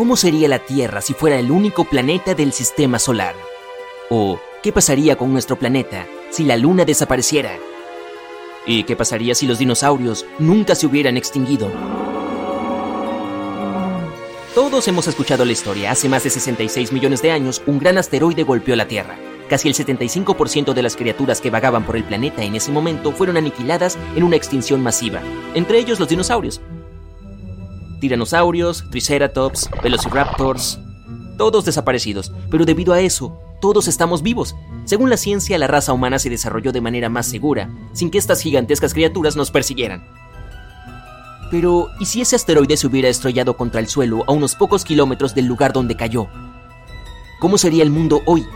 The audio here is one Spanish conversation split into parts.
¿Cómo sería la Tierra si fuera el único planeta del sistema solar? ¿O qué pasaría con nuestro planeta si la Luna desapareciera? ¿Y qué pasaría si los dinosaurios nunca se hubieran extinguido? Todos hemos escuchado la historia. Hace más de 66 millones de años, un gran asteroide golpeó la Tierra. Casi el 75% de las criaturas que vagaban por el planeta en ese momento fueron aniquiladas en una extinción masiva, entre ellos los dinosaurios. Tiranosaurios, Triceratops, Velociraptors, todos desaparecidos, pero debido a eso, todos estamos vivos. Según la ciencia, la raza humana se desarrolló de manera más segura, sin que estas gigantescas criaturas nos persiguieran. Pero, ¿y si ese asteroide se hubiera estrellado contra el suelo a unos pocos kilómetros del lugar donde cayó? ¿Cómo sería el mundo hoy?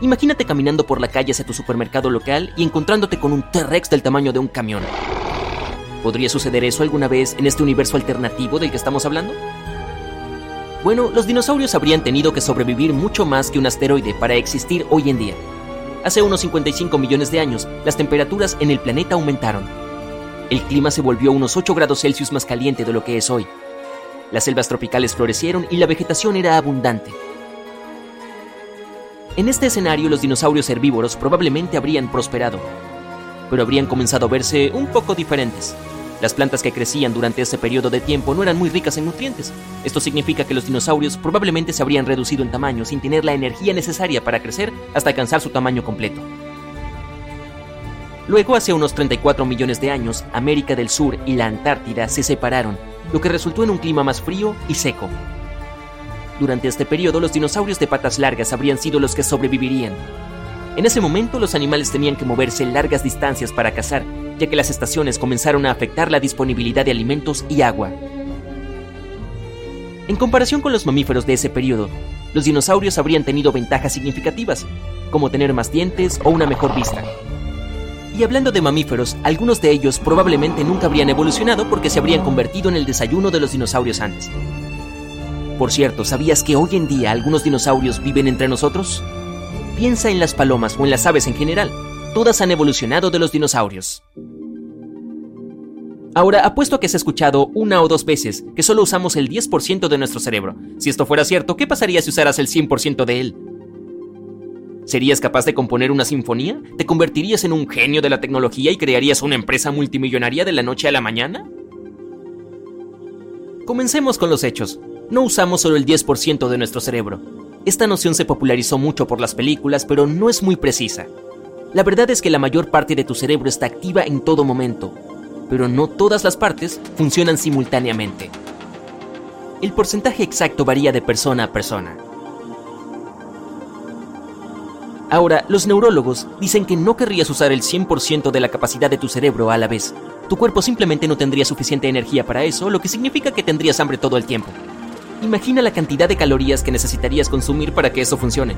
Imagínate caminando por la calle hacia tu supermercado local y encontrándote con un T-Rex del tamaño de un camión. ¿Podría suceder eso alguna vez en este universo alternativo del que estamos hablando? Bueno, los dinosaurios habrían tenido que sobrevivir mucho más que un asteroide para existir hoy en día. Hace unos 55 millones de años, las temperaturas en el planeta aumentaron. El clima se volvió unos 8 grados Celsius más caliente de lo que es hoy. Las selvas tropicales florecieron y la vegetación era abundante. En este escenario los dinosaurios herbívoros probablemente habrían prosperado, pero habrían comenzado a verse un poco diferentes. Las plantas que crecían durante ese periodo de tiempo no eran muy ricas en nutrientes. Esto significa que los dinosaurios probablemente se habrían reducido en tamaño sin tener la energía necesaria para crecer hasta alcanzar su tamaño completo. Luego, hace unos 34 millones de años, América del Sur y la Antártida se separaron, lo que resultó en un clima más frío y seco. Durante este periodo, los dinosaurios de patas largas habrían sido los que sobrevivirían, en ese momento los animales tenían que moverse largas distancias para cazar, ya que las estaciones comenzaron a afectar la disponibilidad de alimentos y agua. En comparación con los mamíferos de ese periodo, los dinosaurios habrían tenido ventajas significativas, como tener más dientes o una mejor vista. Y hablando de mamíferos, algunos de ellos probablemente nunca habrían evolucionado porque se habrían convertido en el desayuno de los dinosaurios antes. Por cierto, ¿sabías que hoy en día algunos dinosaurios viven entre nosotros? Piensa en las palomas o en las aves en general. Todas han evolucionado de los dinosaurios. Ahora, apuesto a que has escuchado una o dos veces que solo usamos el 10% de nuestro cerebro. Si esto fuera cierto, ¿qué pasaría si usaras el 100% de él? ¿Serías capaz de componer una sinfonía? ¿Te convertirías en un genio de la tecnología y crearías una empresa multimillonaria de la noche a la mañana? Comencemos con los hechos. No usamos solo el 10% de nuestro cerebro. Esta noción se popularizó mucho por las películas, pero no es muy precisa. La verdad es que la mayor parte de tu cerebro está activa en todo momento, pero no todas las partes funcionan simultáneamente. El porcentaje exacto varía de persona a persona. Ahora, los neurólogos dicen que no querrías usar el 100% de la capacidad de tu cerebro a la vez. Tu cuerpo simplemente no tendría suficiente energía para eso, lo que significa que tendrías hambre todo el tiempo. Imagina la cantidad de calorías que necesitarías consumir para que eso funcione.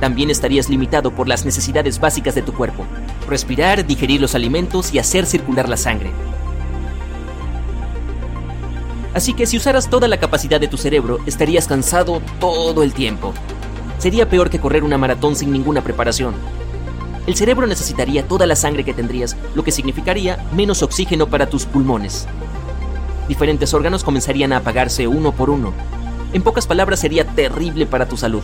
También estarías limitado por las necesidades básicas de tu cuerpo. Respirar, digerir los alimentos y hacer circular la sangre. Así que si usaras toda la capacidad de tu cerebro, estarías cansado todo el tiempo. Sería peor que correr una maratón sin ninguna preparación. El cerebro necesitaría toda la sangre que tendrías, lo que significaría menos oxígeno para tus pulmones diferentes órganos comenzarían a apagarse uno por uno. En pocas palabras, sería terrible para tu salud.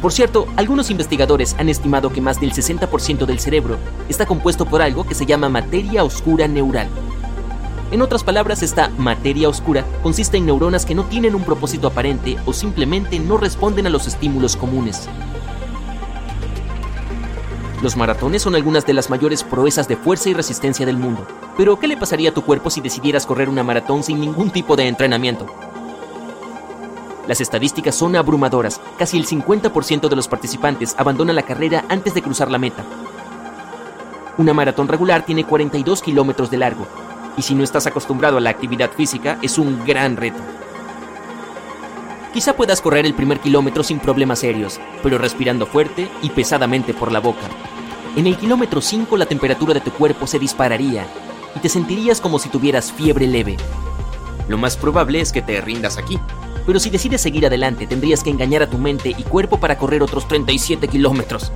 Por cierto, algunos investigadores han estimado que más del 60% del cerebro está compuesto por algo que se llama materia oscura neural. En otras palabras, esta materia oscura consiste en neuronas que no tienen un propósito aparente o simplemente no responden a los estímulos comunes. Los maratones son algunas de las mayores proezas de fuerza y resistencia del mundo. Pero, ¿qué le pasaría a tu cuerpo si decidieras correr una maratón sin ningún tipo de entrenamiento? Las estadísticas son abrumadoras. Casi el 50% de los participantes abandona la carrera antes de cruzar la meta. Una maratón regular tiene 42 kilómetros de largo, y si no estás acostumbrado a la actividad física, es un gran reto. Quizá puedas correr el primer kilómetro sin problemas serios, pero respirando fuerte y pesadamente por la boca. En el kilómetro 5 la temperatura de tu cuerpo se dispararía y te sentirías como si tuvieras fiebre leve. Lo más probable es que te rindas aquí, pero si decides seguir adelante tendrías que engañar a tu mente y cuerpo para correr otros 37 kilómetros.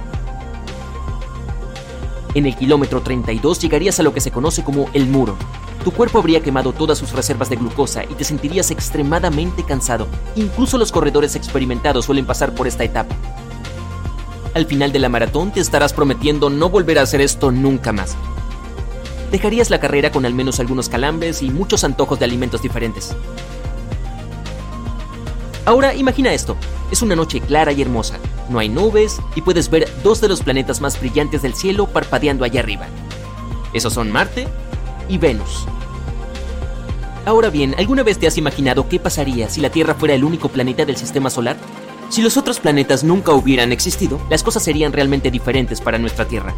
En el kilómetro 32 llegarías a lo que se conoce como el muro, tu cuerpo habría quemado todas sus reservas de glucosa y te sentirías extremadamente cansado. Incluso los corredores experimentados suelen pasar por esta etapa. Al final de la maratón te estarás prometiendo no volver a hacer esto nunca más. Dejarías la carrera con al menos algunos calambres y muchos antojos de alimentos diferentes. Ahora imagina esto. Es una noche clara y hermosa. No hay nubes y puedes ver dos de los planetas más brillantes del cielo parpadeando allá arriba. Esos son Marte y Venus. Ahora bien, ¿alguna vez te has imaginado qué pasaría si la Tierra fuera el único planeta del sistema solar? Si los otros planetas nunca hubieran existido, las cosas serían realmente diferentes para nuestra Tierra.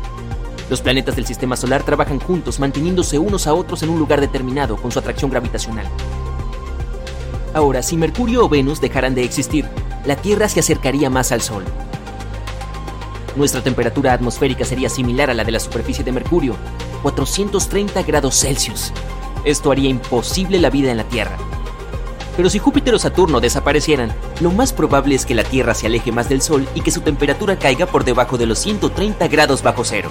Los planetas del sistema solar trabajan juntos, manteniéndose unos a otros en un lugar determinado con su atracción gravitacional. Ahora, si Mercurio o Venus dejaran de existir, la Tierra se acercaría más al Sol. Nuestra temperatura atmosférica sería similar a la de la superficie de Mercurio, 430 grados Celsius. Esto haría imposible la vida en la Tierra. Pero si Júpiter o Saturno desaparecieran, lo más probable es que la Tierra se aleje más del Sol y que su temperatura caiga por debajo de los 130 grados bajo cero.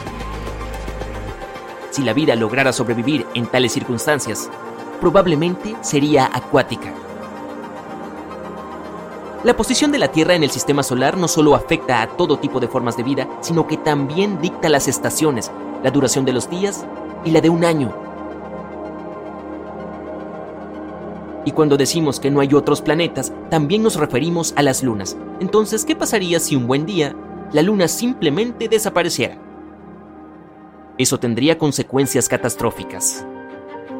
Si la vida lograra sobrevivir en tales circunstancias, probablemente sería acuática. La posición de la Tierra en el sistema solar no solo afecta a todo tipo de formas de vida, sino que también dicta las estaciones, la duración de los días y la de un año. Y cuando decimos que no hay otros planetas, también nos referimos a las lunas. Entonces, ¿qué pasaría si un buen día la luna simplemente desapareciera? Eso tendría consecuencias catastróficas.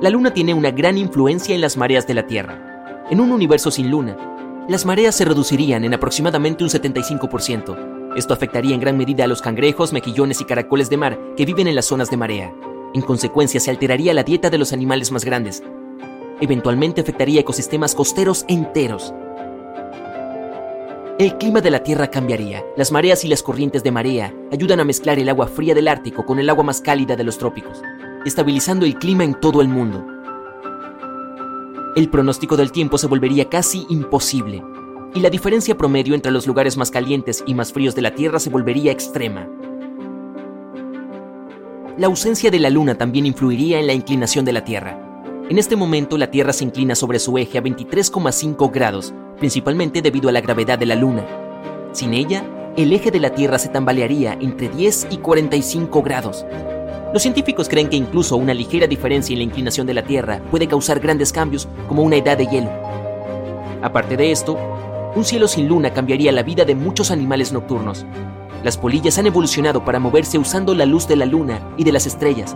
La luna tiene una gran influencia en las mareas de la Tierra. En un universo sin luna, las mareas se reducirían en aproximadamente un 75%, esto afectaría en gran medida a los cangrejos, mejillones y caracoles de mar que viven en las zonas de marea. En consecuencia, se alteraría la dieta de los animales más grandes. Eventualmente afectaría ecosistemas costeros enteros. El clima de la Tierra cambiaría. Las mareas y las corrientes de marea ayudan a mezclar el agua fría del Ártico con el agua más cálida de los trópicos, estabilizando el clima en todo el mundo. El pronóstico del tiempo se volvería casi imposible, y la diferencia promedio entre los lugares más calientes y más fríos de la Tierra se volvería extrema. La ausencia de la Luna también influiría en la inclinación de la Tierra. En este momento la Tierra se inclina sobre su eje a 23,5 grados, principalmente debido a la gravedad de la Luna. Sin ella, el eje de la Tierra se tambalearía entre 10 y 45 grados. Los científicos creen que incluso una ligera diferencia en la inclinación de la Tierra puede causar grandes cambios como una edad de hielo. Aparte de esto, un cielo sin luna cambiaría la vida de muchos animales nocturnos. Las polillas han evolucionado para moverse usando la luz de la luna y de las estrellas.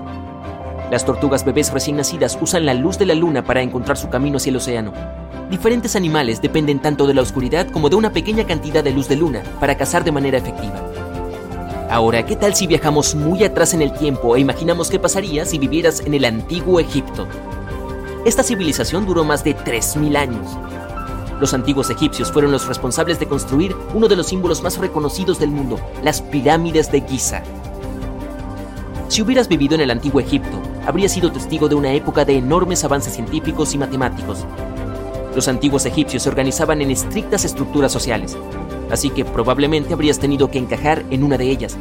Las tortugas bebés recién nacidas usan la luz de la luna para encontrar su camino hacia el océano. Diferentes animales dependen tanto de la oscuridad como de una pequeña cantidad de luz de luna para cazar de manera efectiva. Ahora, ¿qué tal si viajamos muy atrás en el tiempo e imaginamos qué pasaría si vivieras en el antiguo Egipto? Esta civilización duró más de 3.000 años los antiguos egipcios fueron los responsables de construir uno de los símbolos más reconocidos del mundo, las pirámides de Giza. Si hubieras vivido en el antiguo Egipto, habrías sido testigo de una época de enormes avances científicos y matemáticos. Los antiguos egipcios se organizaban en estrictas estructuras sociales, así que probablemente habrías tenido que encajar en una de ellas.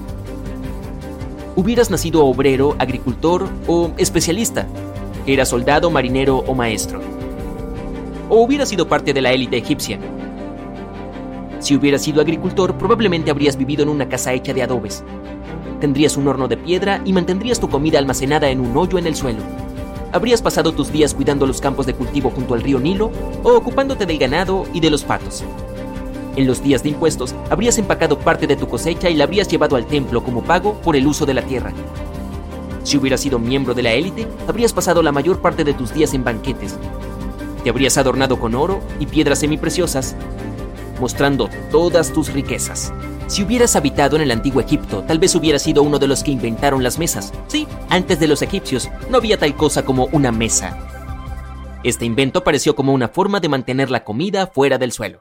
Hubieras nacido obrero, agricultor o especialista, era soldado, marinero o maestro o hubiera sido parte de la élite egipcia. Si hubieras sido agricultor, probablemente habrías vivido en una casa hecha de adobes. Tendrías un horno de piedra y mantendrías tu comida almacenada en un hoyo en el suelo. Habrías pasado tus días cuidando los campos de cultivo junto al río Nilo o ocupándote del ganado y de los patos. En los días de impuestos, habrías empacado parte de tu cosecha y la habrías llevado al templo como pago por el uso de la tierra. Si hubieras sido miembro de la élite, habrías pasado la mayor parte de tus días en banquetes, te habrías adornado con oro y piedras semipreciosas, mostrando todas tus riquezas. Si hubieras habitado en el antiguo Egipto, tal vez hubieras sido uno de los que inventaron las mesas. Sí, antes de los egipcios no había tal cosa como una mesa. Este invento apareció como una forma de mantener la comida fuera del suelo.